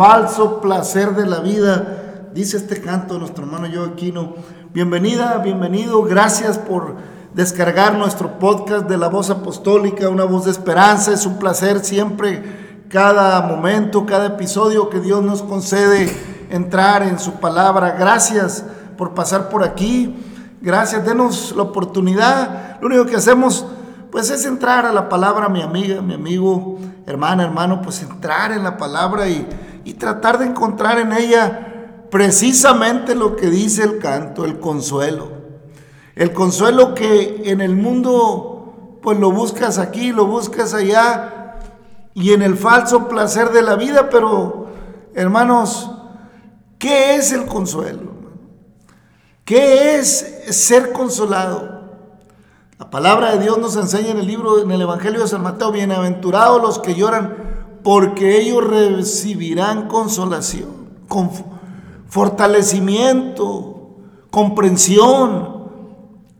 falso placer de la vida, dice este canto nuestro hermano Joaquino. Bienvenida, bienvenido, gracias por descargar nuestro podcast de la voz apostólica, una voz de esperanza. Es un placer siempre, cada momento, cada episodio que Dios nos concede entrar en su palabra. Gracias por pasar por aquí, gracias, denos la oportunidad. Lo único que hacemos pues es entrar a la palabra, mi amiga, mi amigo, hermana, hermano, pues entrar en la palabra y, y tratar de encontrar en ella precisamente lo que dice el canto, el consuelo. El consuelo que en el mundo pues lo buscas aquí, lo buscas allá y en el falso placer de la vida, pero hermanos, ¿qué es el consuelo? ¿Qué es ser consolado? La palabra de Dios nos enseña en el libro, en el Evangelio de San Mateo, bienaventurados los que lloran, porque ellos recibirán consolación, con fortalecimiento, comprensión,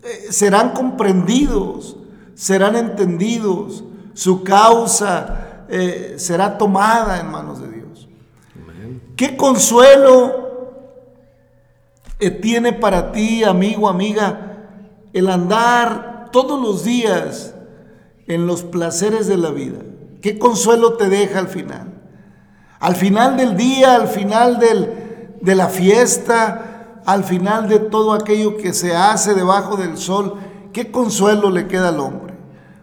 eh, serán comprendidos, serán entendidos, su causa eh, será tomada en manos de Dios. ¿Qué consuelo eh, tiene para ti, amigo, amiga, el andar todos los días en los placeres de la vida? ¿Qué consuelo te deja al final? Al final del día, al final del, de la fiesta, al final de todo aquello que se hace debajo del sol, ¿qué consuelo le queda al hombre?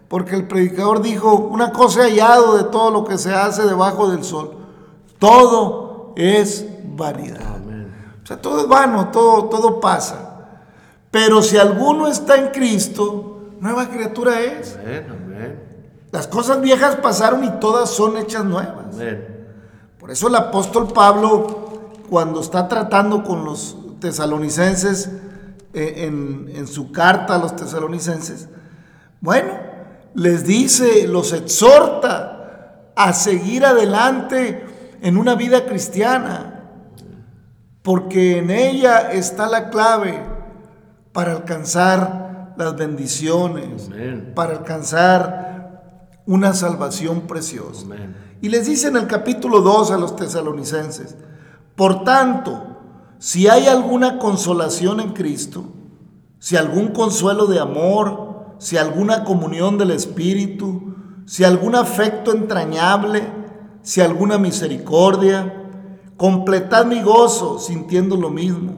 Porque el predicador dijo, una cosa he hallado de todo lo que se hace debajo del sol. Todo es vanidad. O sea, todo es vano, todo, todo pasa. Pero si alguno está en Cristo, nueva criatura es. Amén, amén, Las cosas viejas pasaron y todas son hechas nuevas. Por eso el apóstol Pablo, cuando está tratando con los tesalonicenses, eh, en, en su carta a los tesalonicenses, bueno, les dice, los exhorta a seguir adelante en una vida cristiana, porque en ella está la clave para alcanzar las bendiciones, para alcanzar una salvación preciosa. Amén. Y les dice en el capítulo 2 a los tesalonicenses, por tanto, si hay alguna consolación en Cristo, si algún consuelo de amor, si alguna comunión del Espíritu, si algún afecto entrañable, si alguna misericordia, completad mi gozo sintiendo lo mismo,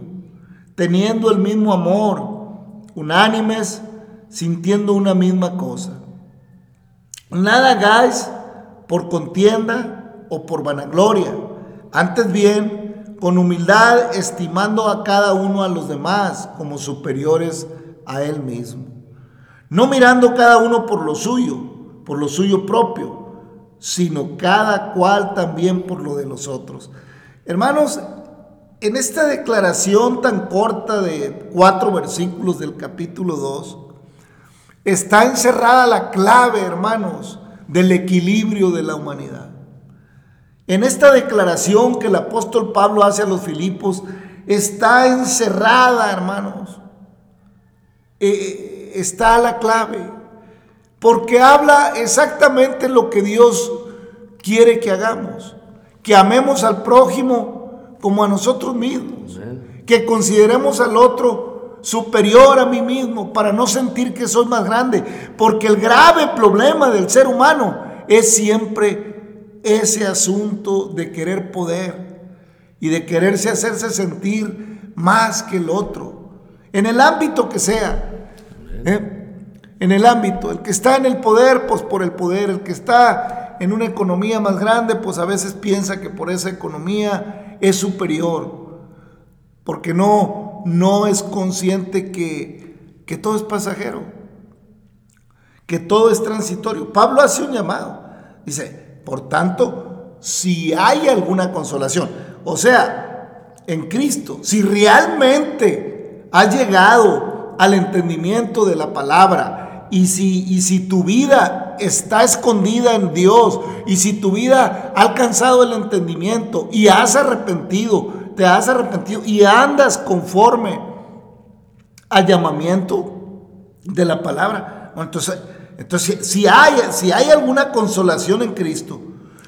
teniendo el mismo amor, unánimes, sintiendo una misma cosa. Nada hagáis por contienda o por vanagloria, antes bien, con humildad, estimando a cada uno a los demás como superiores a él mismo. No mirando cada uno por lo suyo, por lo suyo propio, sino cada cual también por lo de los otros. Hermanos, en esta declaración tan corta de cuatro versículos del capítulo 2, está encerrada la clave, hermanos, del equilibrio de la humanidad. En esta declaración que el apóstol Pablo hace a los Filipos, está encerrada, hermanos, eh, está la clave, porque habla exactamente lo que Dios quiere que hagamos, que amemos al prójimo como a nosotros mismos, que consideremos al otro superior a mí mismo para no sentir que soy más grande, porque el grave problema del ser humano es siempre ese asunto de querer poder y de quererse hacerse sentir más que el otro, en el ámbito que sea. ¿eh? En el ámbito, el que está en el poder, pues por el poder, el que está en una economía más grande, pues a veces piensa que por esa economía es superior, porque no, no es consciente que, que todo es pasajero, que todo es transitorio. Pablo hace un llamado, dice, por tanto, si hay alguna consolación, o sea, en Cristo, si realmente has llegado al entendimiento de la palabra, y si, y si tu vida está escondida en Dios, y si tu vida ha alcanzado el entendimiento y has arrepentido, te has arrepentido y andas conforme al llamamiento de la palabra, entonces, entonces si, hay, si hay alguna consolación en Cristo,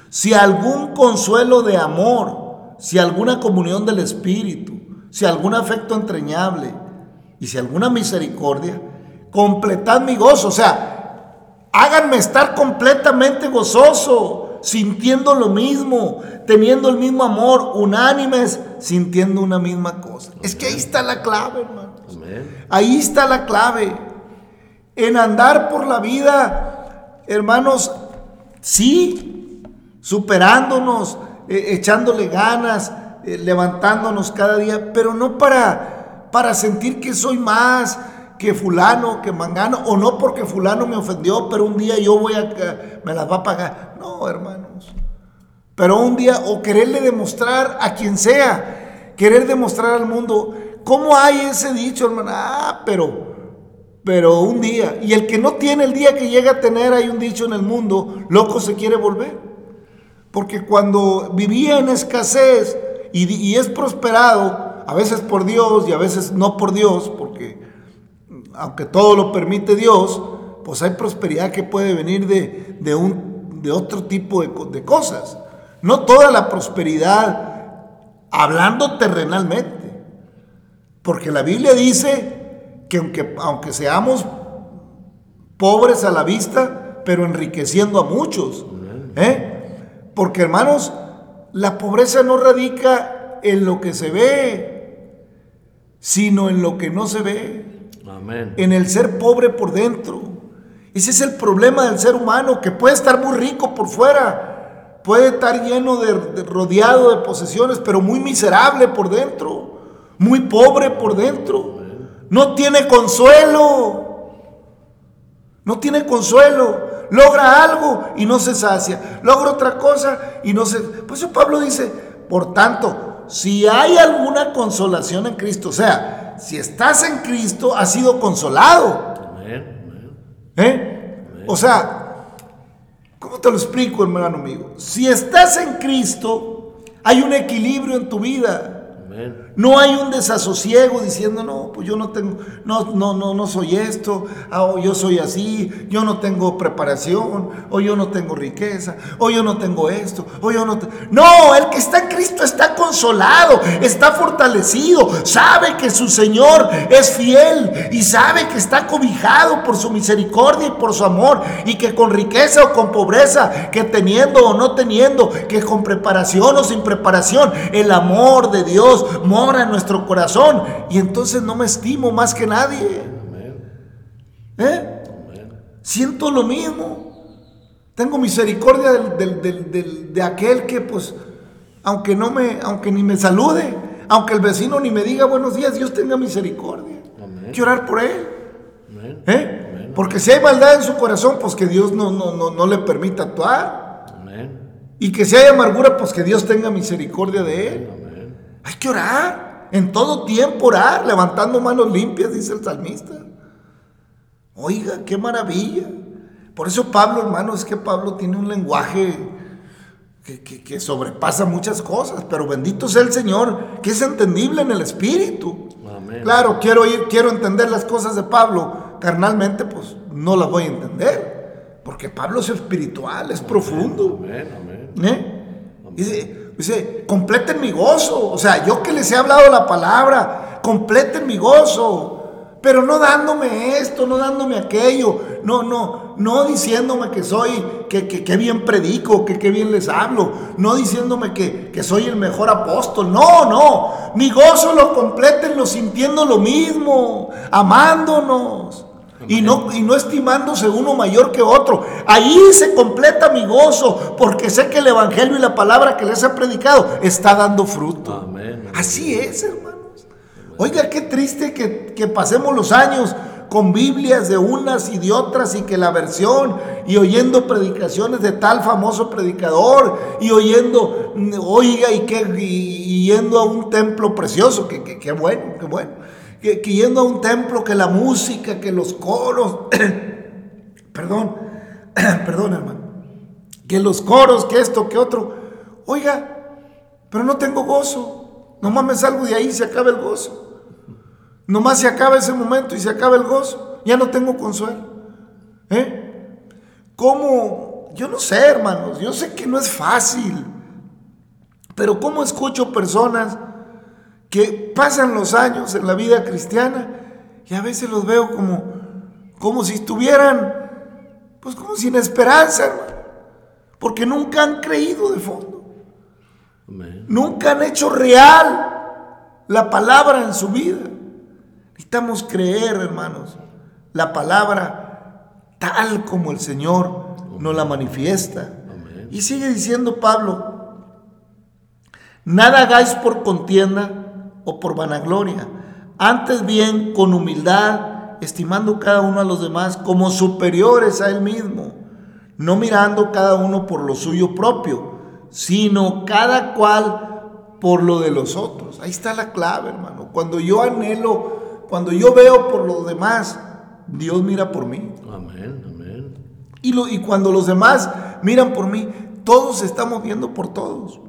si algún consuelo de amor, si alguna comunión del Espíritu, si algún afecto entrañable y si alguna misericordia, completad mi gozo. O sea, háganme estar completamente gozoso, sintiendo lo mismo, teniendo el mismo amor, unánimes, sintiendo una misma cosa. Es que ahí está la clave, hermanos. Amén. Ahí está la clave. En andar por la vida, hermanos, sí, superándonos, eh, echándole ganas, eh, levantándonos cada día, pero no para, para sentir que soy más, que fulano, que mangano, o no porque fulano me ofendió, pero un día yo voy a, me las va a pagar. No, hermanos. Pero un día, o quererle demostrar a quien sea, querer demostrar al mundo, ¿cómo hay ese dicho, hermano? Ah, pero, pero un día. Y el que no tiene el día que llega a tener, hay un dicho en el mundo, loco se quiere volver. Porque cuando vivía en escasez y, y es prosperado, a veces por Dios y a veces no por Dios, porque aunque todo lo permite Dios, pues hay prosperidad que puede venir de, de, un, de otro tipo de, de, cosas. No toda la prosperidad hablando terrenalmente. Porque la Biblia dice que aunque, aunque seamos pobres a la vista, pero enriqueciendo a muchos. ¿eh? Porque hermanos, la pobreza no radica en lo que se ve, sino en lo que no se ve. En el ser pobre por dentro. Ese es el problema del ser humano, que puede estar muy rico por fuera, puede estar lleno de, de, rodeado de posesiones, pero muy miserable por dentro, muy pobre por dentro. No tiene consuelo. No tiene consuelo. Logra algo y no se sacia. Logra otra cosa y no se... Pues eso Pablo dice, por tanto, si hay alguna consolación en Cristo, o sea, si estás en Cristo, has sido consolado. Amén. ¿Eh? O sea, ¿cómo te lo explico, hermano amigo? Si estás en Cristo, Hay un equilibrio en tu vida. Amén. No hay un desasosiego diciendo, no, pues yo no tengo, no, no, no, no soy esto, ah, yo soy así, yo no tengo preparación, o yo no tengo riqueza, o yo no tengo esto, o yo no te-". No, el que está en Cristo está consolado, está fortalecido, sabe que su Señor es fiel y sabe que está cobijado por su misericordia y por su amor, y que con riqueza o con pobreza, que teniendo o no teniendo, que con preparación o sin preparación, el amor de Dios en nuestro corazón y entonces no me estimo más que nadie. ¿Eh? Siento lo mismo. Tengo misericordia del- del- del- del- de aquel que pues, aunque no me, aunque ni me salude, aunque el vecino ni me diga buenos días, Dios tenga misericordia. Amén. Hay que orar por él. Amén. ¿eh? Amén. Porque si hay maldad en su corazón, pues que Dios no, no, no, no le permita actuar. Y que si hay amargura, pues que Dios tenga misericordia de él. Hay que orar. En todo tiempo orar, levantando manos limpias, dice el salmista. Oiga, qué maravilla. Por eso Pablo, hermano, es que Pablo tiene un lenguaje que, que- que sobrepasa muchas cosas, pero bendito sea el Señor, que es entendible en el Espíritu. Amén. Claro, quiero ir, quiero entender las cosas de Pablo. Carnalmente, pues no las voy a entender. Porque Pablo es espiritual, es profundo. Amén. Amén. ¿Eh? Dice, dice, completen mi gozo. O sea, yo que les he hablado la palabra, completen mi gozo. Pero no dándome esto, no dándome aquello, no, no, no diciéndome que soy, que, que, que bien predico, que, que bien les hablo, no diciéndome que, que soy el mejor apóstol. No, no, mi gozo lo completenlo sintiendo lo mismo, amándonos. Y no, y no estimándose uno mayor que otro. Ahí se completa mi gozo, porque sé que el Evangelio y la palabra que les he predicado está dando fruto. Amén. Así es, hermanos. Oiga, qué triste que, que pasemos los años con Biblias de unas y de otras y que la versión y oyendo predicaciones de tal famoso predicador y oyendo, mm, oiga, y, que, y- y yendo a un templo precioso, que, que, que bueno, que bueno, que, yendo a un templo, que la música, que los coros, perdón, perdón hermano, que los coros, que esto, que otro, oiga, pero no tengo gozo, nomás me salgo de ahí y se acaba el gozo. Nomás se acaba ese momento y se acaba el gozo. Ya no tengo consuelo. ¿Eh? ¿Cómo? Yo no sé, hermanos. Yo sé que no es fácil. Pero ¿cómo escucho personas que pasan los años en la vida cristiana y a veces los veo como, como si estuvieran, pues como sin esperanza, hermano? Porque nunca han creído de fondo. Amén. Nunca han hecho real la palabra en su vida. Necesitamos creer, hermanos, la palabra tal como el Señor nos la manifiesta. Amén. Y sigue diciendo Pablo, nada hagáis por contienda o por vanagloria, antes bien con humildad, estimando cada uno a los demás como superiores a él mismo, no mirando cada uno por lo suyo propio, sino cada cual por lo de los otros. Ahí está la clave, hermano. Cuando yo anhelo, cuando yo veo por los demás, Dios mira por mí. Amén. Amén. Y, lo- y cuando los demás miran por mí, todos estamos viendo por todos.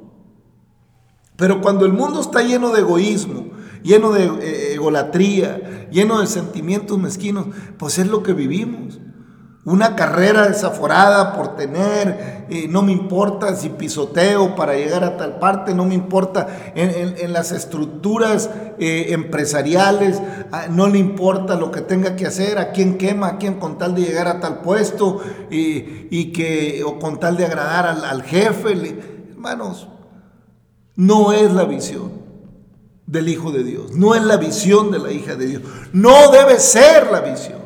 Pero cuando el mundo está lleno de egoísmo, lleno de eh, egolatría, lleno de sentimientos mezquinos, pues es lo que vivimos. Una carrera desaforada por tener, eh, no me importa si pisoteo para llegar a tal parte, no me importa en, las estructuras eh, empresariales, ah, no le importa lo que tenga que hacer, a quién quema, a quién con tal de llegar a tal puesto y, que, o con tal de agradar al, jefe. hermanos, no es la visión del Hijo de Dios, no es la visión de la hija de Dios, no debe ser la visión,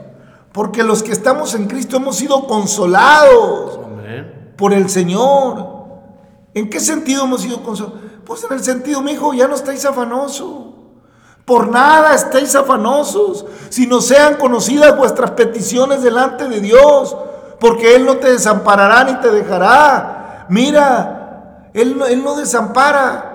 porque los que estamos en Cristo hemos sido consolados Amén. por el Señor. ¿En qué sentido hemos sido consolados? Pues en el sentido, mi hijo, ya no estáis afanosos. Por nada estéis afanosos, sino sean conocidas vuestras peticiones delante de Dios, porque Él no te desamparará ni te dejará. Mira, Él, no- Él no desampara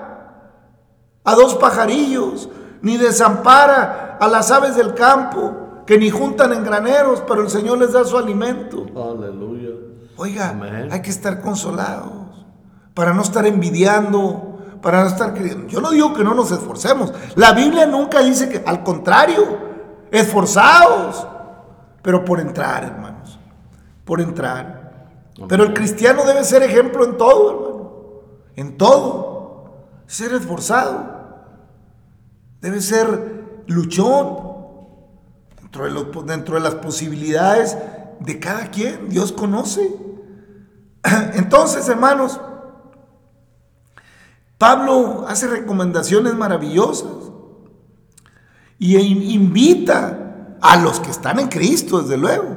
a dos pajarillos, ni desampara a las aves del campo, que ni juntan en graneros, pero el Señor les da su alimento. Aleluya. Oiga, Amén. hay que estar consolados para no estar envidiando, para no estar creyendo. Yo no digo que no nos esforcemos. La Biblia nunca dice que, al contrario, esforzados, pero por entrar, hermanos, por entrar. Pero el cristiano debe ser ejemplo en todo, hermano, en todo. Ser esforzado, debe ser luchón, dentro de, dentro de las posibilidades de cada quien. Dios conoce. Entonces, hermanos, Pablo hace recomendaciones maravillosas y in- invita a los que están en Cristo, desde luego.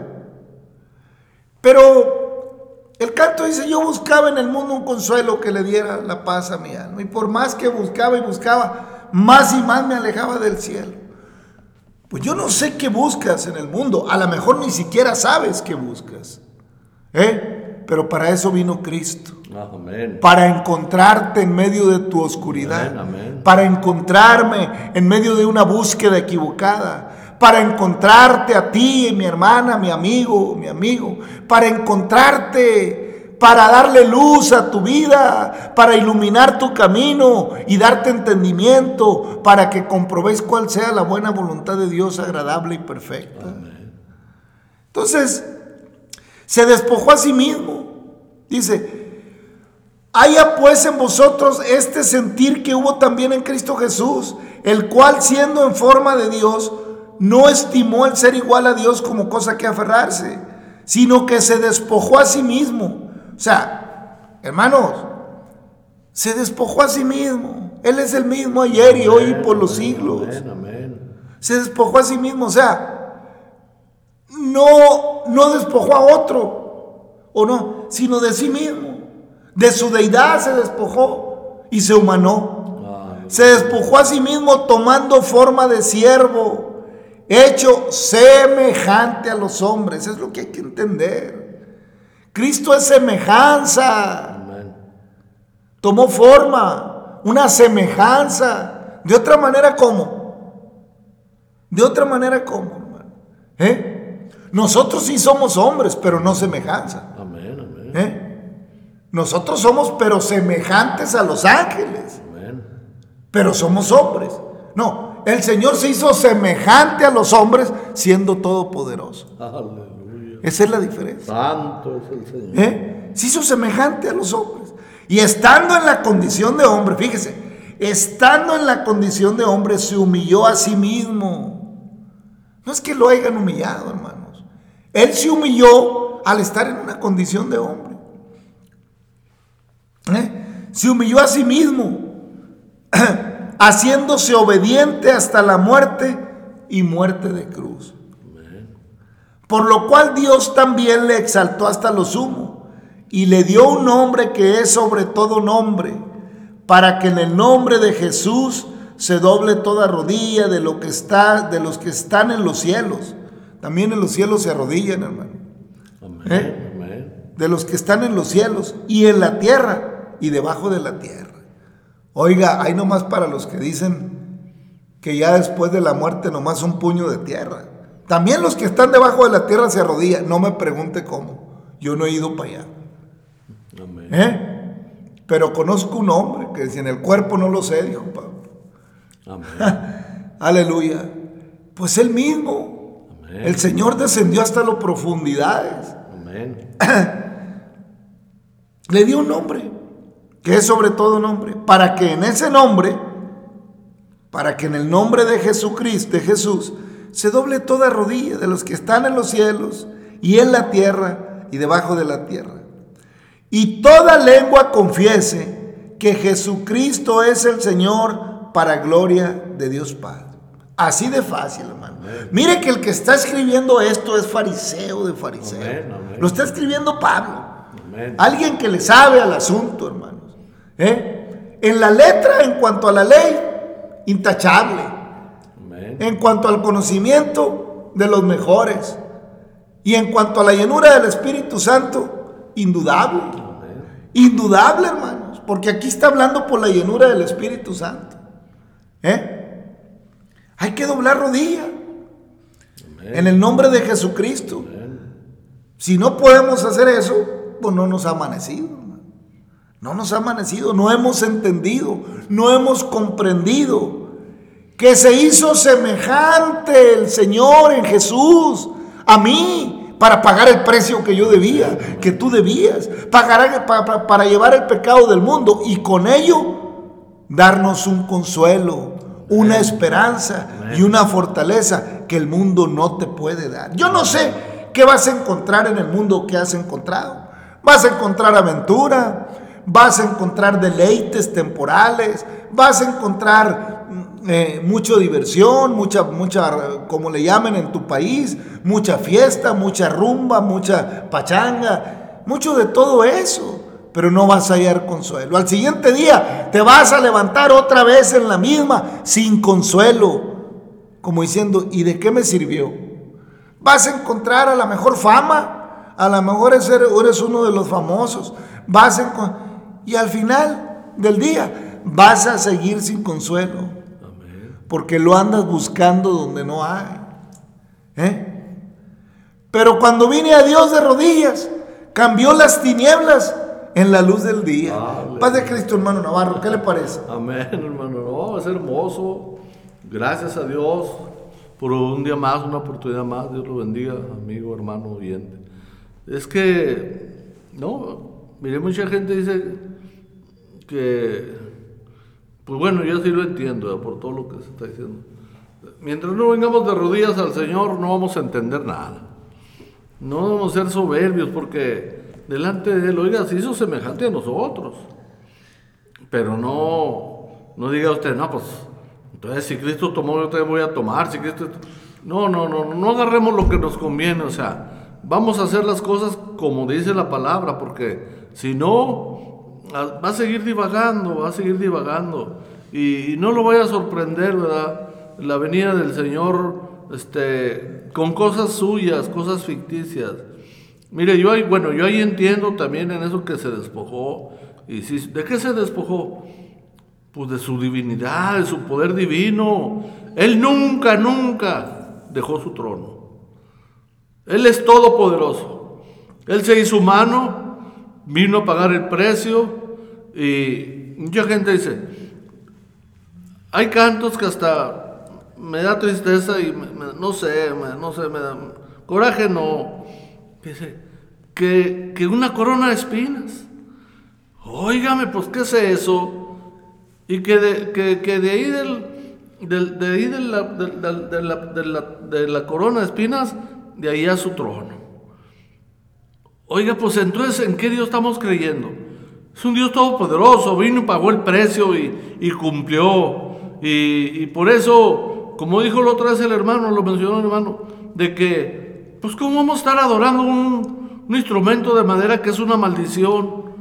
Pero el canto dice, yo buscaba en el mundo un consuelo que le diera la paz a mi alma. Y por más que buscaba y buscaba, más y más me alejaba del cielo. Pues yo no sé qué buscas en el mundo. A lo mejor ni siquiera sabes qué buscas. ¿Eh? Pero para eso vino Cristo Amén. para encontrarte en medio de tu oscuridad, Amén, amén. para encontrarme en medio de una búsqueda equivocada, para encontrarte a ti, mi hermana, mi amigo, mi amigo, para encontrarte, para darle luz a tu vida, para iluminar tu camino y darte entendimiento, para que comprobéis cuál sea la buena voluntad de Dios agradable y perfecta. Entonces, se despojó a sí mismo. Dice, haya pues en vosotros este sentir que hubo también en Cristo Jesús, el cual siendo en forma de Dios, no estimó el ser igual a Dios como cosa que aferrarse, sino que se despojó a sí mismo. O sea, hermanos, se despojó a sí mismo. Él es el mismo ayer y hoy y por los siglos se despojó a sí mismo, o sea, no, no despojó a otro, o no, sino de sí mismo. De su deidad se despojó y se humanó. Ah, Se despojó a sí mismo tomando forma de siervo, hecho semejante a los hombres. Es lo que hay que entender. Cristo es semejanza tomó forma, una semejanza. De otra manera, ¿cómo? De otra manera, ¿cómo, hermano? ¿Eh? Nosotros sí somos hombres, pero no semejanza. Amén, amén. ¿Eh? Nosotros somos, pero semejantes a los ángeles, Amén. pero somos hombres. No, el Señor se hizo semejante a los hombres siendo todopoderoso. Aleluya. Esa es la diferencia. Santo es el Señor. ¿Eh? Se hizo semejante a los hombres. Y estando en la condición de hombre, fíjese, estando en la condición de hombre, se humilló a sí mismo. No es que lo hayan humillado, hermanos. Él se humilló al estar en una condición de hombre. ¿Eh? Se humilló a sí mismo, haciéndose obediente hasta la muerte y muerte de cruz. Por lo cual Dios también le exaltó hasta lo sumo y le dio un nombre que es sobre todo nombre, para que en el nombre de Jesús se doble toda rodilla de lo que está, de los que están en los cielos. También en los cielos se arrodillan, hermano. Amén. ¿Eh? Amén. De los que están en los cielos y en la tierra y debajo de la tierra. Oiga, hay nomás para los que dicen que ya después de la muerte nomás un puño de tierra. También los que están debajo de la tierra se arrodillan. No me pregunte cómo. Yo no he ido para allá. Amén. ¿Eh? Pero conozco un hombre que si en el cuerpo no lo sé, dijo Pablo. Amén. Aleluya. Pues él mismo. Amén. El Señor descendió hasta las profundidades. Amén. Le dio un nombre, que es sobre todo nombre, para que en ese nombre, para que en el nombre de Jesucristo, de Jesús, se doble toda rodilla de los que están en los cielos y en la tierra y debajo de la tierra. Y toda lengua confiese que Jesucristo es el Señor para gloria de Dios Padre. Así de fácil, hermano. Mire que el que está escribiendo esto es fariseo de fariseo. Amén, amén. Lo está escribiendo Pablo. Alguien que le sabe al asunto, hermanos. ¿Eh? En la letra, en cuanto a la ley, intachable. Amén. En cuanto al conocimiento, de los mejores. Y en cuanto a la llenura del Espíritu Santo, indudable. Amén. Indudable, hermanos. Porque aquí está hablando por la llenura del Espíritu Santo. ¿Eh? Hay que doblar rodilla en el nombre de Jesucristo. Si no podemos hacer eso, pues no nos ha amanecido. No nos ha amanecido, no hemos entendido, no hemos comprendido que se hizo semejante el Señor en Jesús a mí para pagar el precio que yo debía, que tú debías, pagar, para, para llevar el pecado del mundo y con ello darnos un consuelo, una esperanza y una fortaleza que el mundo no te puede dar. Yo no sé qué vas a encontrar en el mundo que has encontrado. Vas a encontrar aventura, vas a encontrar deleites temporales, vas a encontrar mm, eh, mucha diversión, mucha, mucha, como le llamen en tu país, mucha fiesta, mucha rumba, mucha pachanga, mucho de todo eso pero no vas a hallar consuelo. Al siguiente día te vas a levantar otra vez en la misma, sin consuelo, como diciendo, ¿y de qué me sirvió? Vas a encontrar a la mejor fama, a lo mejor eres uno de los famosos, vas a y al final del día vas a seguir sin consuelo, porque lo andas buscando donde no hay. ¿eh? Pero cuando vine a Dios de rodillas, cambió las tinieblas en la luz del día. Paz de Cristo, hermano Navarro, ¿qué le parece? Amén, hermano. No, es hermoso. Gracias a Dios por un día más, una oportunidad más. Dios lo bendiga, amigo, hermano, oyente. Es que, no, mire, mucha gente dice que, pues bueno, yo sí lo entiendo por todo lo que se está diciendo. Mientras no vengamos de rodillas al Señor, no vamos a entender nada. No vamos a ser soberbios porque delante de él, oiga, se hizo semejante a nosotros. Pero no, no diga usted, no, pues, entonces si Cristo tomó, yo también voy a tomar, si Cristo... No, no, no, no agarremos lo que nos conviene, o sea, vamos a hacer las cosas como dice la palabra, porque si no, va a seguir divagando, va a seguir divagando. Y, no lo vaya a sorprender, ¿verdad? La venida del Señor este, con cosas suyas, cosas ficticias. Mire, yo ahí, bueno, yo ahí entiendo también en eso que se despojó. Y si, ¿De qué se despojó? Pues de su divinidad, de su poder divino. Él nunca, nunca dejó su trono. Él es todopoderoso. Él se hizo humano, vino a pagar el precio y mucha gente dice, hay cantos que hasta me da tristeza y no sé, no sé, me da coraje, no. Dice, que, una corona de espinas. Óigame, pues, ¿qué es eso? Y que de, que, de ahí, del, de, ahí de, la, de, la, de, la, corona de espinas, de ahí a su trono. Oiga, pues entonces, ¿en qué Dios estamos creyendo? Es un Dios todopoderoso, vino y pagó el precio y, y cumplió. Y, y, por eso, como dijo la otra vez el hermano, lo mencionó el hermano, de que, pues, ¿cómo vamos a estar adorando un, un instrumento de madera que es una maldición.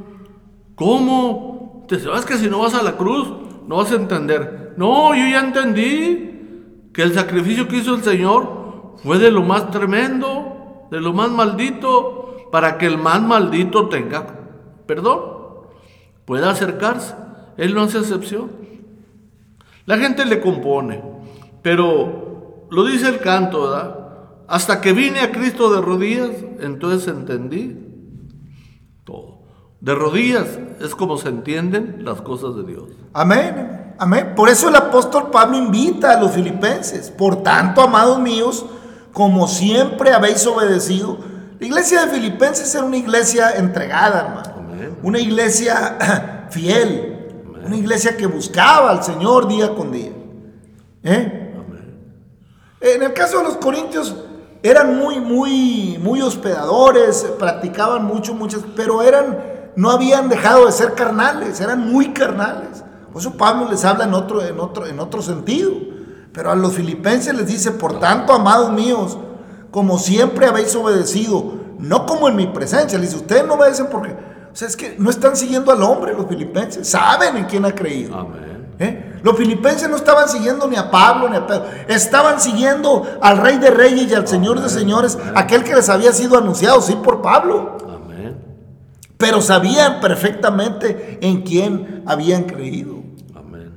¿Cómo? Te sabes que si no vas a la cruz, no vas a entender. No, yo ya entendí que el sacrificio que hizo el Señor fue de lo más tremendo, de lo más maldito, para que el más maldito tenga perdón, pueda acercarse. Él no hace excepción. La gente le compone, pero lo dice el canto, ¿verdad? Hasta que vine a Cristo de rodillas, entonces entendí todo. De rodillas es como se entienden las cosas de Dios. Amén, amén. Por eso el apóstol Pablo invita a los filipenses. Por tanto, amados míos, como siempre habéis obedecido. La iglesia de Filipenses era una iglesia entregada, hermano. Una iglesia fiel. Una iglesia que buscaba al Señor día con día. ¿Eh? En el caso de los corintios, eran muy, muy, muy hospedadores, practicaban mucho, muchas, pero eran, no habían dejado de ser carnales, eran muy carnales. Por eso Pablo les habla en otro, en otro, en otro sentido. Pero a los filipenses les dice, por tanto, amados míos, como siempre habéis obedecido, no como en mi presencia. Les dice, ustedes no obedecen porque, o sea, es que no están siguiendo al hombre los filipenses, saben en quién ha creído. Amén. ¿Eh? Los filipenses no estaban siguiendo ni a Pablo ni a Pedro, estaban siguiendo al Rey de Reyes y al Señor de Señores, aquel que les había sido anunciado, sí, por Pablo. Amén. Pero sabían perfectamente en quién habían creído. Amén.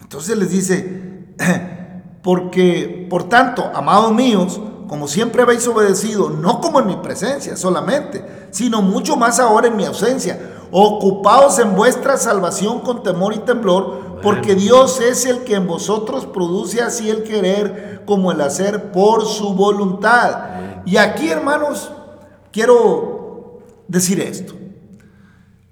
Entonces les dice, porque, por tanto, amados míos, como siempre habéis obedecido, no como en mi presencia solamente, sino mucho más ahora en mi ausencia Ocupaos en vuestra salvación con temor y temblor, porque Dios es el que en vosotros produce así el querer como el hacer por su voluntad. Y aquí, hermanos, quiero decir esto.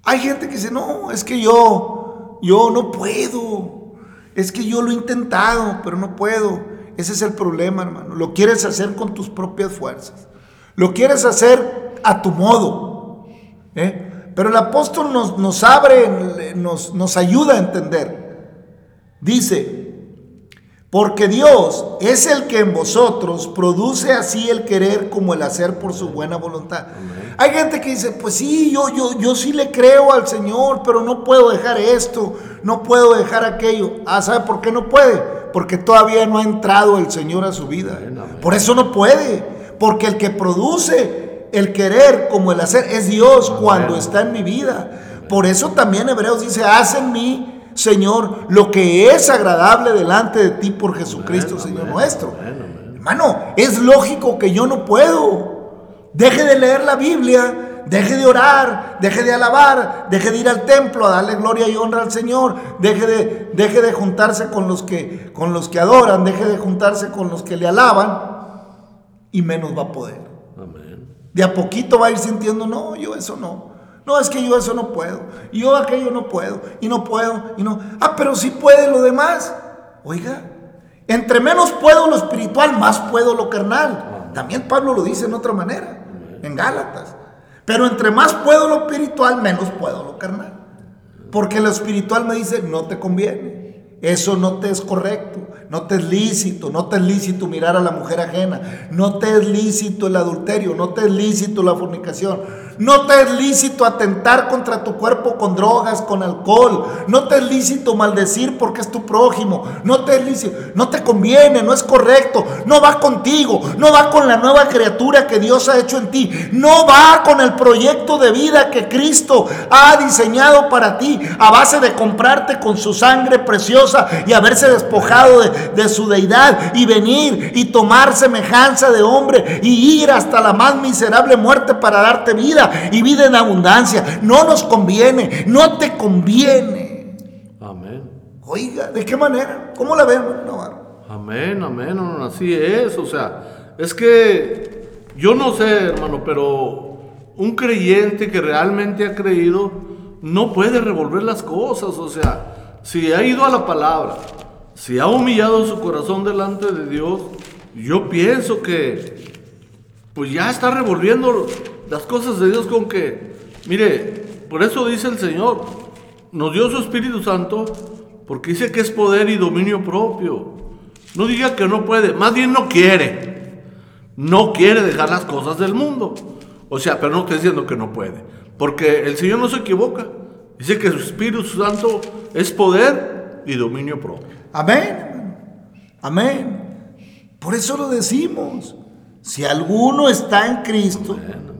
Hay gente que dice, no, es que yo, yo no puedo. Es que yo lo he intentado, pero no puedo. Ese es el problema, hermano. Lo quieres hacer con tus propias fuerzas. Lo quieres hacer a tu modo. ¿eh? Pero el apóstol nos, abre, nos ayuda a entender. Dice, porque Dios es el que en vosotros produce así el querer como el hacer por su buena voluntad. Hay gente que dice, pues sí, yo, yo, yo sí le creo al Señor, pero no puedo dejar esto, no puedo dejar aquello. Ah, ¿sabe por qué no puede? Porque todavía no ha entrado el Señor a su vida. Por eso no puede. Porque el que produce el querer como el hacer es Dios cuando está en mi vida. Por eso también Hebreos dice, haz en mí Señor, lo que es agradable delante de ti por Jesucristo, Señor nuestro. Hermano, es lógico que yo no puedo. Deje de leer la Biblia, deje de orar, deje de alabar, deje de ir al templo a darle gloria y honra al Señor, deje de, deje de juntarse con los, que, con los que adoran, deje de juntarse con los que le alaban y menos va a poder. De a poquito va a ir sintiendo, no, yo eso no. No, es que yo eso no puedo. Y yo aquello no puedo. Y no puedo. Y no. Ah, pero sí puede lo demás. Oiga, entre menos puedo lo espiritual, más puedo lo También Pablo lo dice en otra manera, en Gálatas. Pero entre más puedo lo espiritual, menos puedo lo carnal. Porque lo espiritual me dice, no te conviene. Eso no te es correcto. No te es lícito, no te es lícito mirar a la mujer ajena, no te es lícito el adulterio, no te es lícito la fornicación, no te es lícito atentar contra tu cuerpo con drogas, con alcohol. No te es lícito maldecir porque es tu prójimo. No te es lícito, no te conviene, no es correcto. No va contigo, no va con la nueva criatura que Dios ha hecho en ti. No va con el proyecto de vida que Cristo ha diseñado para ti a base de comprarte con su sangre preciosa y haberse despojado de, de su deidad y venir y tomar semejanza de hombre y ir hasta la más miserable muerte para darte vida y vida en abundancia. No nos conviene, no te conviene. Amén. Oiga, ¿de qué manera? ¿Cómo la vemos, Amén, amén, así es. O sea, es que yo no sé, hermano, pero un creyente que realmente ha creído no puede revolver las cosas. O sea, si ha ido a la palabra, si ha humillado su corazón delante de Dios, yo pienso que pues ya está revolviendo las cosas de Dios con que, mire, por eso dice el Señor, nos dio su Espíritu Santo porque dice que es poder y dominio propio. No diga que no puede, más bien no quiere. No quiere dejar las cosas del mundo. O sea, pero no estoy diciendo que no puede. Porque el Señor no se equivoca. Dice que su Espíritu Santo es poder y dominio propio. Amén. Amén. Por eso lo decimos. Si alguno está en Cristo,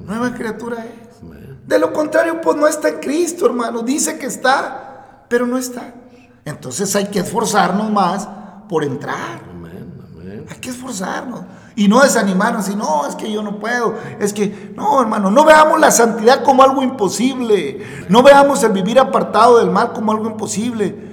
nueva criatura es. De lo contrario, pues no está en Cristo, hermano. Dice que está, pero no está. Entonces hay que esforzarnos más por entrar. Hay que esforzarnos. Y no desanimarnos y no, es que yo no puedo. Es que, no, hermano, no veamos la santidad como algo imposible. No veamos el vivir apartado del mal como algo imposible.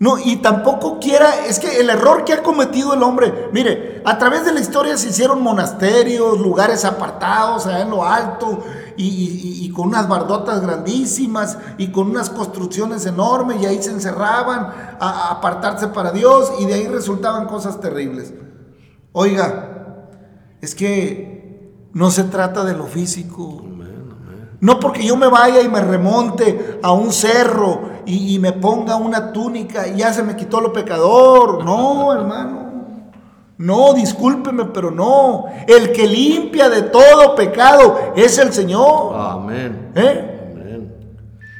No, y tampoco quiera, es que el error que ha cometido el hombre, mire, a través de la historia se hicieron monasterios, lugares apartados allá en lo alto, y, con unas bardotas grandísimas, y con unas construcciones enormes, y ahí se encerraban a, apartarse para Dios, y de ahí resultaban cosas terribles. Oiga, es que no se trata de lo físico. No porque yo me vaya y me remonte a un cerro y, me ponga una túnica y ya se me quitó lo pecador. No, hermano. No, discúlpeme, pero no. El que limpia de todo pecado es el Señor. Amén. ¿Eh? Amén.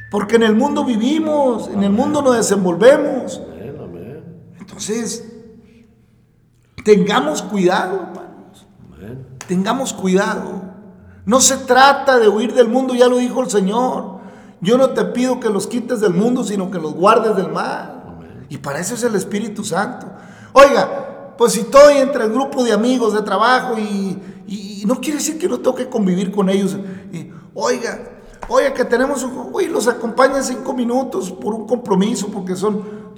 Porque en el mundo vivimos, en el mundo nos desenvolvemos. Amén, amén. Entonces, tengamos cuidado, hermanos. Amén. Tengamos cuidado. No se trata de huir del mundo, ya lo dijo el Señor. Yo no te pido que los quites del mundo, sino que los guardes del mal. Y para eso es el Espíritu Santo. Oiga, pues si estoy entre el grupo de amigos de trabajo y, no quiere decir que no toque convivir con ellos. oiga, Oye, que tenemos un... Uy, los acompaña cinco minutos por un compromiso, porque son...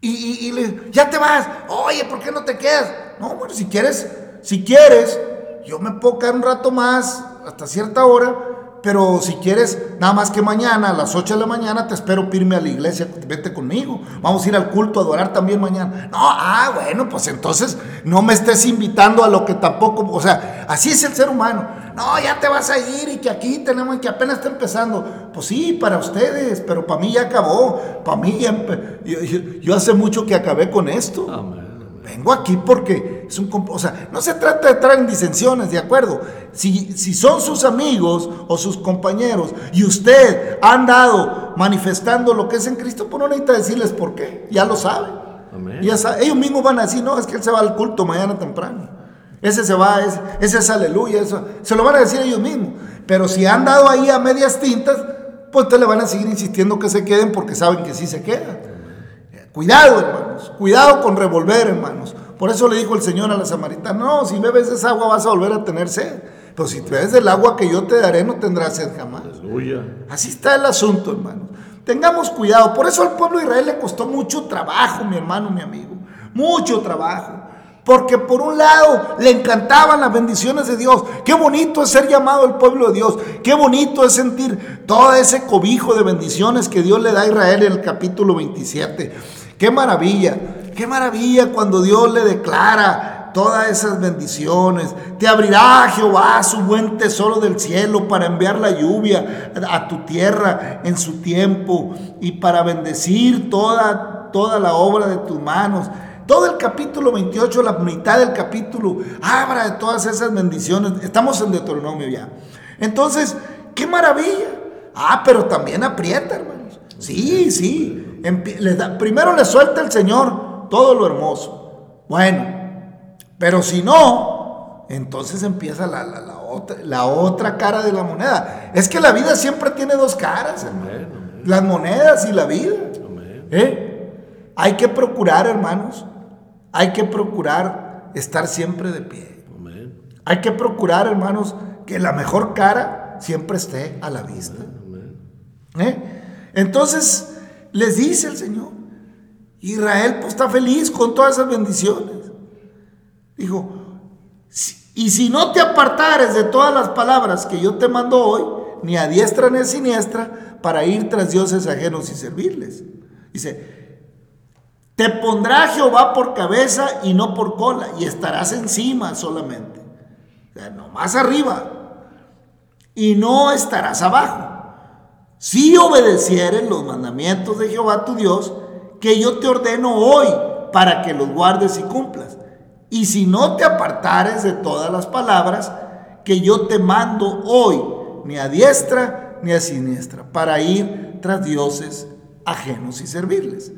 Y, y, y le, ya te vas. Oye, ¿por qué no te quedas? No, bueno, si quieres, si quieres, yo me puedo quedar un rato más, hasta cierta hora, pero si quieres, nada más que mañana a las 8 de la mañana te espero pirme a la iglesia, vete conmigo. Vamos a ir al culto a adorar también mañana. No, ah, bueno, pues entonces no me estés invitando a lo que tampoco, o sea, así es el ser humano. No, ya te vas a ir y que aquí tenemos que apenas está empezando. Pues sí, para ustedes, pero para mí ya acabó. Para mí ya, yo, yo hace mucho que acabé con esto. Amén. Vengo aquí porque es un... O sea, no se trata de entrar en disensiones, ¿de acuerdo? Si, si son sus amigos o sus compañeros y usted ha andado manifestando lo que es en Cristo, pues no necesita decirles por qué, ya lo sabe. Amén. Ya sabe. Ellos mismos van a decir, no, es que él se va al culto mañana temprano. Ese se va, ese, ese es aleluya, eso. Se lo van a decir ellos mismos. Pero si han dado ahí a medias tintas, pues entonces le van a seguir insistiendo que se queden porque saben que sí se quedan. Cuidado, hermanos. Cuidado con revolver, hermanos. Por eso le dijo el Señor a la samaritana, no, si bebes esa agua vas a volver a tener sed. Pero si bebes del agua que yo te daré, no tendrás sed jamás. Aleluya. Así está el asunto, hermanos. Tengamos cuidado. Por eso al pueblo de Israel le costó mucho trabajo, mi hermano, mi amigo. Mucho trabajo. Porque por un lado le encantaban las bendiciones de Dios. Qué bonito es ser llamado el pueblo de Dios. Qué bonito es sentir todo ese cobijo de bendiciones que Dios le da a Israel en el capítulo 27. Qué maravilla, qué maravilla cuando Dios le declara todas esas bendiciones. Te abrirá Jehová su buen tesoro del cielo para enviar la lluvia a tu tierra en su tiempo y para bendecir toda, toda la obra de tus manos. Todo el capítulo 28, la mitad del capítulo, habla de todas esas bendiciones. Estamos en Deuteronomio ya. Entonces, qué maravilla. Ah, pero también aprieta, hermanos. Sí, sí primero le suelta el Señor todo lo hermoso. Bueno, pero si no, entonces empieza la, otra, la otra cara de la moneda. Es que la vida siempre tiene dos caras, Las monedas y la vida. ¿Eh? Hay que procurar, hermanos. Hay que procurar estar siempre de pie. Hay que procurar, hermanos, que la mejor cara siempre esté a la vista. ¿Eh? Entonces, les dice el Señor. Israel pues está feliz con todas esas bendiciones. Dijo, y si no te apartares de todas las palabras que yo te mando hoy, ni a diestra ni a siniestra, para ir tras dioses ajenos y servirles. Dice, te pondrá Jehová por cabeza y no por cola, y estarás encima solamente. O sea, no más arriba. Y no estarás abajo si obedecieres los mandamientos de Jehová tu Dios, que yo te ordeno hoy para que los guardes y cumplas. Y si no te apartares de todas las palabras que yo te mando hoy, ni a diestra ni a siniestra, para ir tras dioses ajenos y servirles.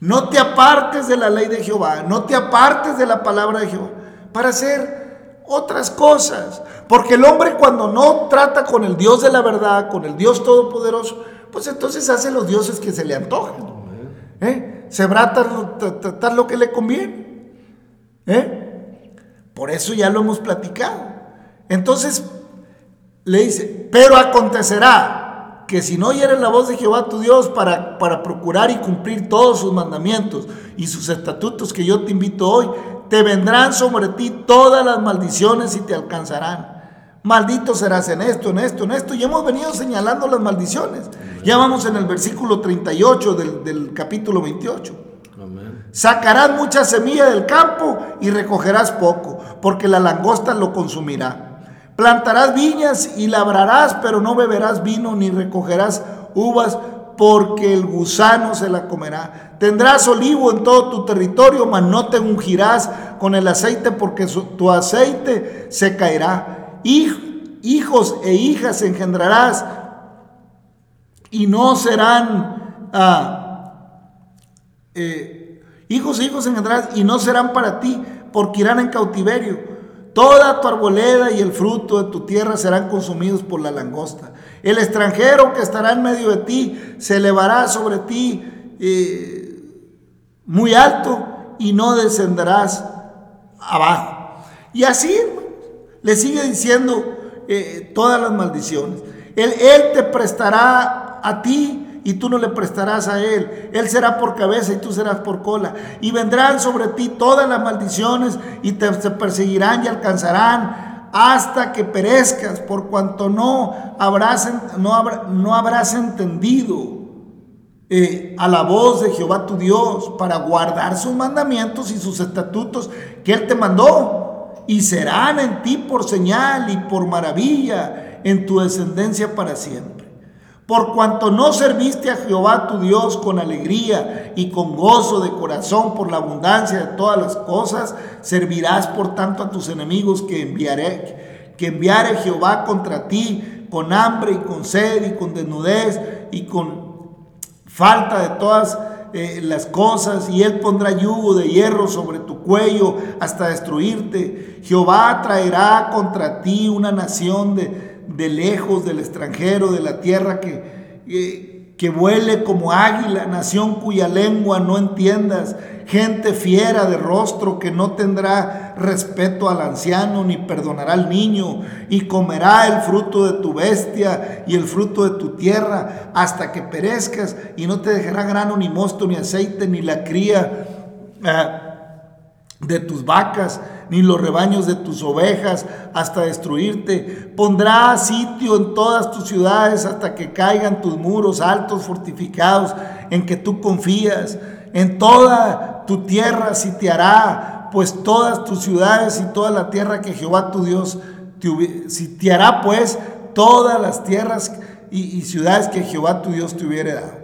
no te apartes de la ley de Jehová, no te apartes de la palabra de Jehová, para hacer otras cosas. Porque el hombre cuando no trata con el Dios de la verdad, con el Dios todopoderoso, pues entonces hace los dioses que se le antojan. ¿Eh? A tratar lo que le conviene. ¿Eh? Por eso ya lo hemos platicado. Entonces le dice, pero acontecerá que si no oyeres la voz de Jehová tu Dios para, para procurar y cumplir todos sus mandamientos y sus estatutos que yo te invito hoy, te vendrán sobre ti todas las maldiciones y te alcanzarán maldito serás en esto, en esto, en esto. Y hemos venido señalando las maldiciones. Ya vamos en el versículo 38 del, capítulo 28. Sacarás mucha semilla del campo y recogerás poco, porque la langosta lo consumirá. Plantarás viñas y labrarás, pero no beberás vino ni recogerás uvas, porque el gusano se la comerá. Tendrás olivo en todo tu territorio, mas no te ungirás con el aceite, porque tu aceite se caerá hijos e hijas engendrarás y no serán ah, eh, hijos e hijos engendrarás y no serán para ti porque irán en cautiverio. Toda tu arboleda y el fruto de tu tierra serán consumidos por la langosta. El extranjero que estará en medio de ti se elevará sobre ti eh, muy alto y no descenderás abajo. Y así, le sigue diciendo eh, todas las maldiciones. Él, él te prestará a ti y tú no le prestarás a él. Él será por cabeza y tú serás por cola. Y vendrán sobre ti todas las maldiciones y te, perseguirán y alcanzarán hasta que perezcas, por cuanto no habrás, no habrás entendido eh, a la voz de Jehová tu Dios para guardar sus mandamientos y sus estatutos que Él te mandó. Y serán en ti por señal y por maravilla en tu descendencia para siempre. Por cuanto no serviste a Jehová tu Dios con alegría y con gozo de corazón por la abundancia de todas las cosas, servirás por tanto a tus enemigos que enviaré, que enviare Jehová contra ti con hambre y con sed y con desnudez y con falta de todas eh, las cosas, y Él pondrá yugo de hierro sobre tu cuello hasta destruirte. Jehová traerá contra ti una nación de, de lejos del extranjero, de la tierra que, que vuele como águila, nación cuya lengua no entiendas gente fiera de rostro que no tendrá respeto al anciano ni perdonará al niño y comerá el fruto de tu bestia y el fruto de tu tierra hasta que perezcas y no te dejará grano ni mosto ni aceite ni la cría ah, de tus vacas ni los rebaños de tus ovejas hasta destruirte. Pondrá sitio en todas tus ciudades hasta que caigan tus muros altos fortificados en que tú confías. En toda tu tierra sitiará, pues todas tus ciudades y toda la tierra que Jehová tu Dios te sitiará, pues todas las tierras y, ciudades que Jehová tu Dios te hubiera dado.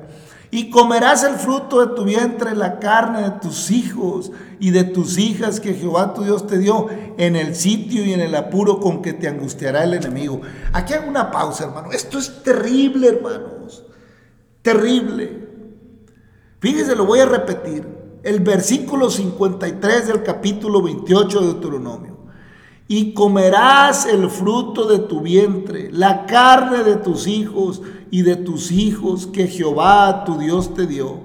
Y comerás el fruto de tu vientre, la carne de tus hijos y de tus hijas que Jehová tu Dios te dio en el sitio y en el apuro con que te angustiará el enemigo. Aquí hago una pausa, hermano. Esto es terrible, hermanos. Terrible. Fíjese, lo voy a repetir. El versículo 53 del capítulo 28 de Deuteronomio. Y comerás el fruto de tu vientre, la carne de tus hijos y de tus hijos que Jehová tu Dios te dio,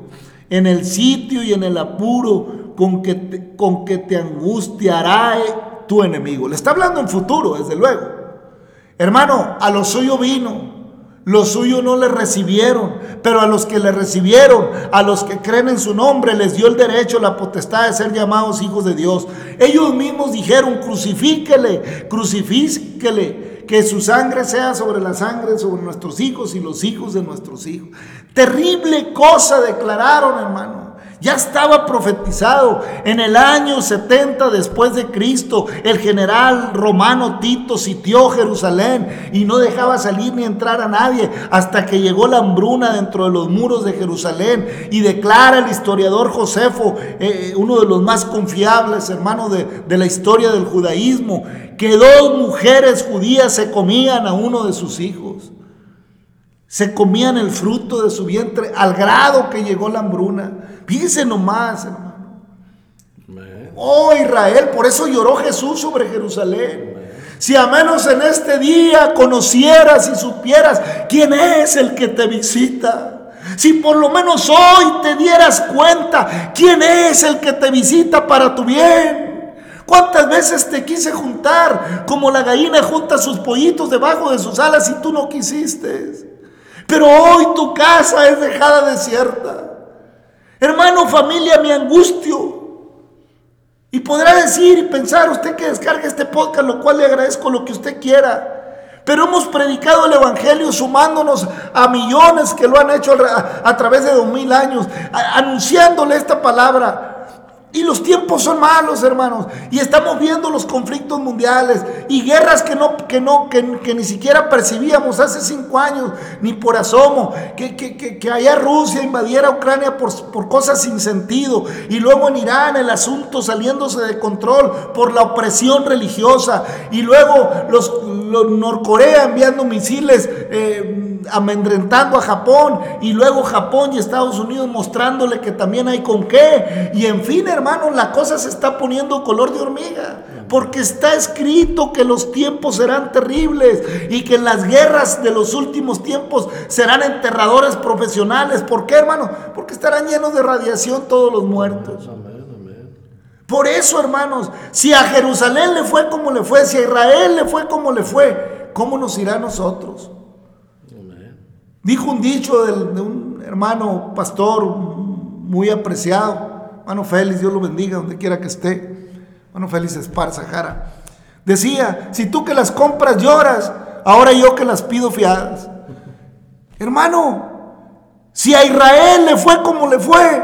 en el sitio y en el apuro con que te, con que te angustiará tu enemigo. Le está hablando en futuro, desde luego. Hermano, a lo suyo vino los suyos no le recibieron, pero a los que le recibieron, a los que creen en su nombre, les dio el derecho, la potestad de ser llamados hijos de Dios. Ellos mismos dijeron, crucifíquele, crucifíquele, que su sangre sea sobre la sangre, sobre nuestros hijos y los hijos de nuestros hijos. Terrible cosa declararon, hermano. Ya estaba profetizado en el año 70 después de Cristo. El general romano Tito sitió Jerusalén y no dejaba salir ni entrar a nadie hasta que llegó la hambruna dentro de los muros de Jerusalén. Y declara el historiador Josefo, eh, uno de los más confiables hermanos de, de la historia del judaísmo, que dos mujeres judías se comían a uno de sus hijos. Se comían el fruto de su vientre al grado que llegó la hambruna. Fíjense nomás, hermano. Oh Israel, por eso lloró Jesús sobre Jerusalén. Si a menos en este día conocieras y supieras quién es el que te visita. Si por lo menos hoy te dieras cuenta quién es el que te visita para tu bien. ¿Cuántas veces te quise juntar como la gallina junta sus pollitos debajo de sus alas y tú no quisiste? Pero hoy tu casa es dejada desierta. Hermano, familia, mi angustio. Y podrá decir y pensar usted que descarga este podcast, lo cual le agradezco lo que usted quiera. Pero hemos predicado el Evangelio sumándonos a millones que lo han hecho a, través de dos mil años, anunciándole esta palabra. Y los tiempos son malos, hermanos. Y estamos viendo los conflictos mundiales y guerras que no, que no, que, ni siquiera percibíamos hace cinco años, ni por asomo. Que, que, que, allá Rusia invadiera Ucrania por, por, cosas sin sentido. Y luego en Irán el asunto saliéndose de control por la opresión religiosa. Y luego los, Norcorea enviando misiles. Eh, amedrentando a Japón y luego Japón y Estados Unidos mostrándole que también hay con qué. Y en fin, hermanos, la cosa se está poniendo color de hormiga. Porque está escrito que los tiempos serán terribles y que las guerras de los últimos tiempos serán enterradores profesionales. ¿Por qué, hermano? Porque estarán llenos de radiación todos los muertos. Por eso, hermanos, si a Jerusalén le fue como le fue, si a Israel le fue como le fue, ¿cómo nos irá a nosotros? Dijo un dicho de un hermano pastor muy apreciado, hermano Félix, Dios lo bendiga donde quiera que esté, hermano Félix Esparza Jara. Decía, si tú que las compras lloras, ahora yo que las pido fiadas. Hermano, si a Israel le fue como le fue,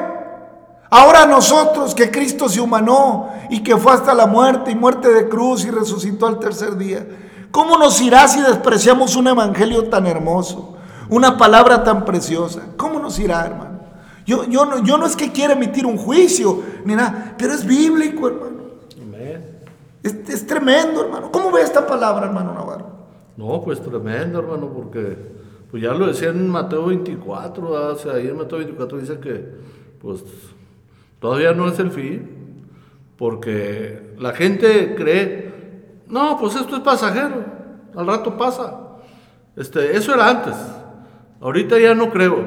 ahora a nosotros que Cristo se humanó y que fue hasta la muerte y muerte de cruz y resucitó al tercer día, ¿cómo nos irá si despreciamos un evangelio tan hermoso, una palabra tan preciosa? ¿Cómo nos irá, hermano? Yo, yo, no, yo no es que quiera emitir un juicio ni nada, pero es bíblico, hermano. Amén. Es, es tremendo, hermano. ¿Cómo ve esta palabra, hermano Navarro? No, pues tremendo, hermano, porque pues ya lo decía en Mateo 24, ¿verdad? o sea, ahí en Mateo 24 dice que pues todavía no es el fin, porque la gente cree, no, pues esto es pasajero, al rato pasa. Este, eso era antes, ahorita ya no creo.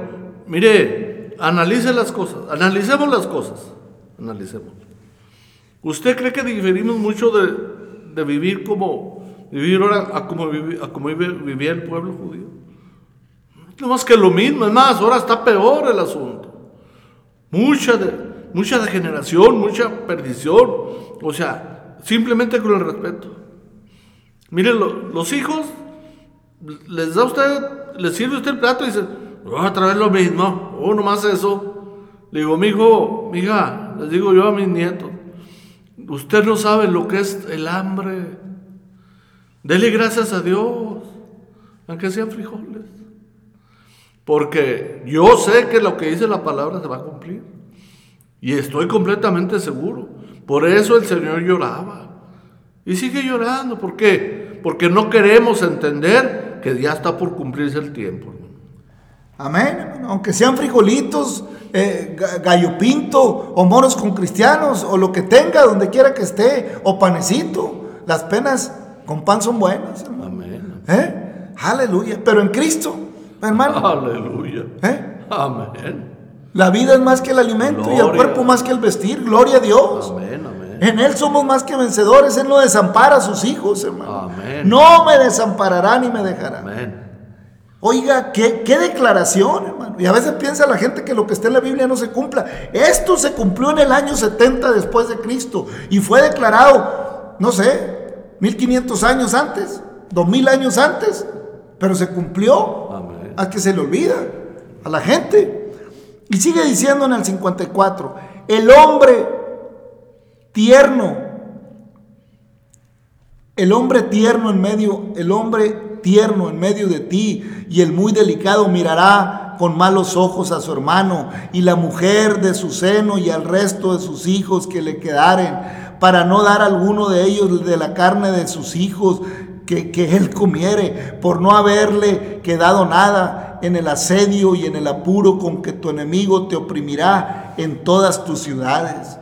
Mire, analice las cosas, analicemos las cosas, analicemos. ¿Usted cree que diferimos mucho de, vivir como vivir ahora como, vivía el pueblo judío? No más que lo mismo, es más, ahora está peor el asunto. Mucha, de, degeneración, mucha perdición. O sea, simplemente con el respeto. Miren, lo- los hijos, les da usted, les sirve usted el plato y dice, "Oh, otra vez lo mismo, oh, nomás eso. Le digo, mi hijo, mi hija, les digo yo a mis nietos, usted no sabe lo que es el hambre. Dele gracias a Dios, aunque sean frijoles. Porque yo sé que lo que dice la palabra se va a cumplir. Y estoy completamente seguro. Por eso el Señor lloraba. Y sigue llorando. ¿Por qué? Porque no queremos entender que ya está por cumplirse el tiempo. hermano. Amén, hermano. Aunque sean frijolitos, eh, ga- gallo pinto, o moros con cristianos, o lo que tenga, donde quiera que esté, o panecito. Las penas con pan son buenas, hermano. Amén. ¿Eh? Aleluya. Pero en Cristo, hermano, Aleluya. ¿eh? Amén. la vida es más que el alimento y el cuerpo más que el vestir. Gloria a Dios. Amén, amén. En Él somos más que vencedores. Él no desampara a sus hijos, hermano. Amén. No me desamparará ni me dejará. Amén. Oiga, ¿qué, qué declaración, hermano. Y a veces piensa la gente que lo que está en la Biblia no se cumpla. Esto se cumplió en el año 70 después de Cristo y fue declarado, no sé, 1500 años antes, 2000 años antes, pero se cumplió. Amén. A que se le olvida a la gente. Y sigue diciendo en el 54, el hombre tierno, el hombre tierno en medio, el hombre tierno en medio de ti y el muy delicado mirará con malos ojos a su hermano y la mujer de su seno y al resto de sus hijos que le quedaren para no dar alguno de ellos de la carne de sus hijos que, que él comiere por no haberle quedado nada en el asedio y en el apuro con que tu enemigo te oprimirá en todas tus ciudades.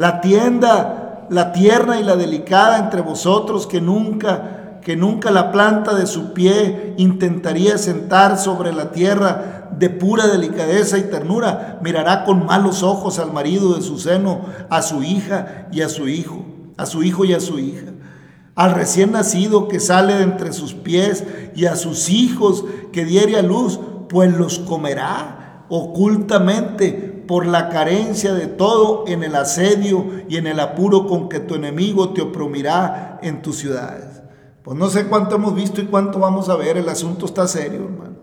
La tienda, la tierna y la delicada entre vosotros que nunca, que nunca la planta de su pie intentaría sentar sobre la tierra de pura delicadeza y ternura, mirará con malos ojos al marido de su seno, a su hija y a su hijo, a su hijo y a su hija. Al recién nacido que sale de entre sus pies y a sus hijos que diere a luz, pues los comerá ocultamente por la carencia de todo en el asedio y en el apuro con que tu enemigo te oprimirá en tus ciudades. Pues no sé cuánto hemos visto y cuánto vamos a ver, el asunto está serio, hermano.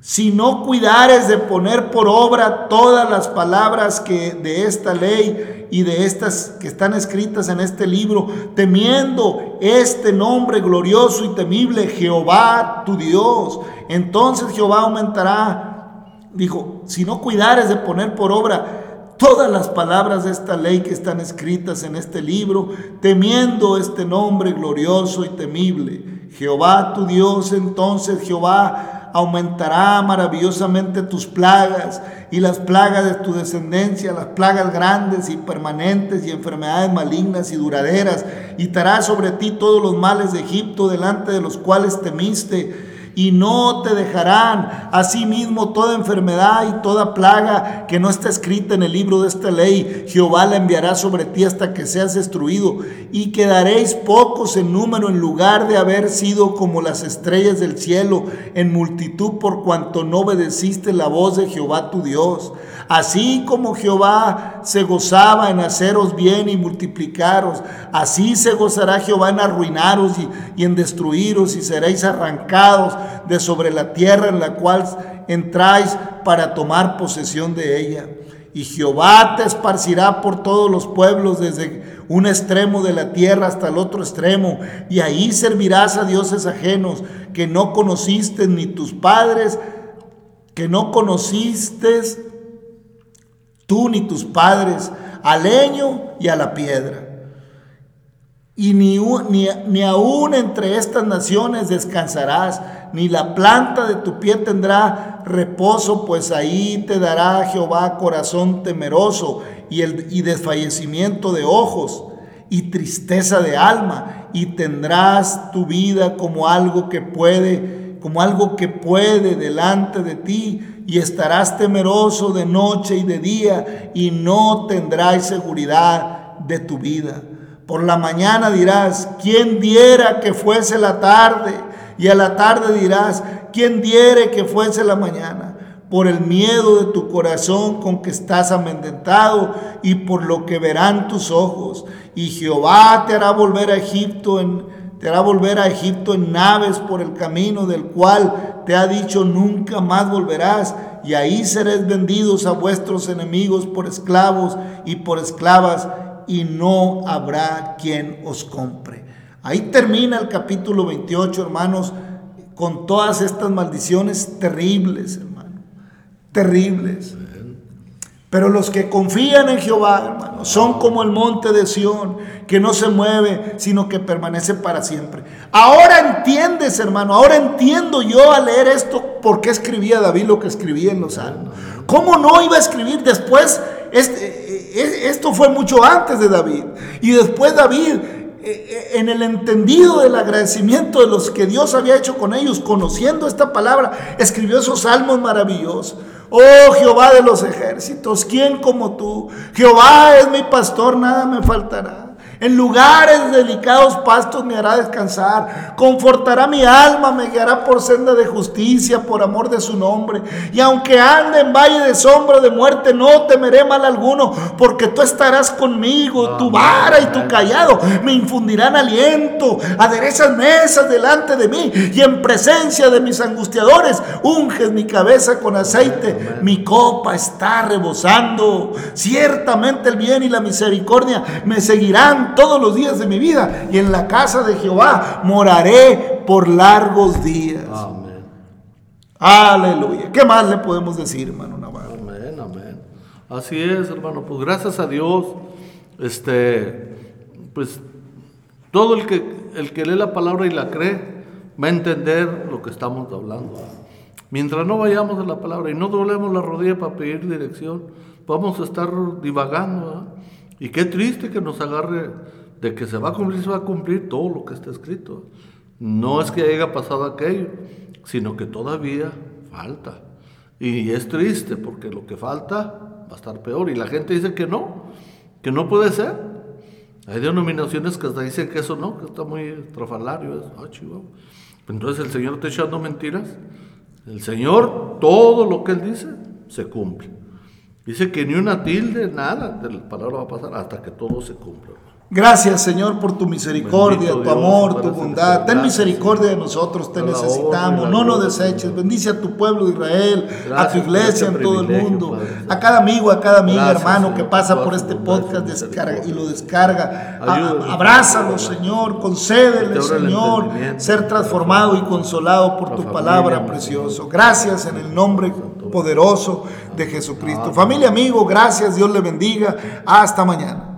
Si no cuidares de poner por obra todas las palabras que de esta ley y de estas que están escritas en este libro, temiendo este nombre glorioso y temible, Jehová tu Dios, entonces Jehová aumentará. Dijo, si no cuidares de poner por obra todas las palabras de esta ley que están escritas en este libro, temiendo este nombre glorioso y temible, Jehová tu Dios, entonces Jehová aumentará maravillosamente tus plagas y las plagas de tu descendencia, las plagas grandes y permanentes y enfermedades malignas y duraderas, y sobre ti todos los males de Egipto delante de los cuales temiste, y no te dejarán. Asimismo, toda enfermedad y toda plaga que no está escrita en el libro de esta ley, Jehová la enviará sobre ti hasta que seas destruido y quedaréis pocos en número en lugar de haber sido como las estrellas del cielo en multitud por cuanto no obedeciste la voz de Jehová tu Dios. Así como Jehová se gozaba en haceros bien y multiplicaros, así se gozará Jehová en arruinaros y, en destruiros y seréis arrancados de sobre la tierra en la cual entráis para tomar posesión de ella. Y Jehová te esparcirá por todos los pueblos desde un extremo de la tierra hasta el otro extremo, y ahí servirás a dioses ajenos que no conociste ni tus padres, que no conociste tú ni tus padres, al leño y a la piedra. Y ni, ni, ni aún entre estas naciones descansarás, ni la planta de tu pie tendrá reposo, pues ahí te dará Jehová corazón temeroso y, el, y desfallecimiento de ojos y tristeza de alma, y tendrás tu vida como algo que puede, como algo que puede delante de ti, y estarás temeroso de noche y de día, y no tendrás seguridad de tu vida. Por la mañana dirás, ¿quién diera que fuese la tarde? Y a la tarde dirás, ¿quién diere que fuese la mañana? Por el miedo de tu corazón con que estás amedrentado y por lo que verán tus ojos. Y Jehová te hará volver a Egipto en, te hará volver a Egipto en naves por el camino del cual te ha dicho nunca más volverás, y ahí seréis vendidos a vuestros enemigos por esclavos y por esclavas, y no habrá quien os compre. Ahí termina el capítulo 28, hermanos, con todas estas maldiciones terribles, hermano, terribles. Pero los que confían en Jehová, hermano, son como el monte de Sión, que no se mueve, sino que permanece para siempre. Ahora entiendes, hermano, ahora entiendo yo al leer esto por qué escribía David lo que escribía en los salmos. ¿Cómo no iba a escribir después? Este, esto fue mucho antes de David. Y después David, eh, eh, en el entendido del agradecimiento de los que Dios había hecho con ellos, conociendo esta palabra, escribió esos salmos maravillosos. Oh Jehová de los ejércitos, ¿quién como tú? Jehová es mi pastor, nada me faltará. En lugares delicados pastos me hará descansar. Confortará mi alma, me guiará por senda de justicia, por amor de su nombre. Y aunque ande en valle de sombra de muerte, no temeré mal alguno, porque tú estarás conmigo. Tu vara y tu callado me infundirán aliento. Aderezas mesas delante de mí y en presencia de mis angustiadores unges mi cabeza con aceite. Mi copa está rebosando. Ciertamente el bien y la misericordia me seguirán todos los días de mi vida y en la casa de Jehová moraré por largos días. Amén. Aleluya. ¿Qué más le podemos decir, hermano Navarro? Amén, amén. Así es, hermano. Pues gracias a Dios, este, pues todo el que, el que lee la palabra y la cree va a entender lo que estamos hablando. Mientras no vayamos a la palabra y no doblemos la rodilla para pedir dirección, vamos a estar divagando. Y qué triste que nos agarre de que se va a cumplir, se va a cumplir todo lo que está escrito. No es que haya pasado aquello, sino que todavía falta. Y es triste porque lo que falta va a estar peor. Y la gente dice que no, que no puede ser. Hay denominaciones que hasta dicen que eso no, que está muy trafalario. Ah, Entonces el Señor está echando mentiras. El Señor, todo lo que Él dice, se cumple. Dice que ni una tilde, nada de la palabra va a pasar hasta que todo se cumpla. Gracias, Señor, por tu misericordia, tu amor, tu bondad. Ten misericordia de nosotros, te necesitamos. No nos deseches. Bendice a tu pueblo de Israel, a tu iglesia en todo el mundo, a cada amigo, a cada amiga, hermano que pasa por este podcast descarga, y lo descarga. Abrázalo, Señor, concédele, Señor, ser transformado y consolado por tu palabra precioso. Gracias en el nombre poderoso de Jesucristo. Familia, amigo, gracias. Dios le bendiga. Hasta mañana.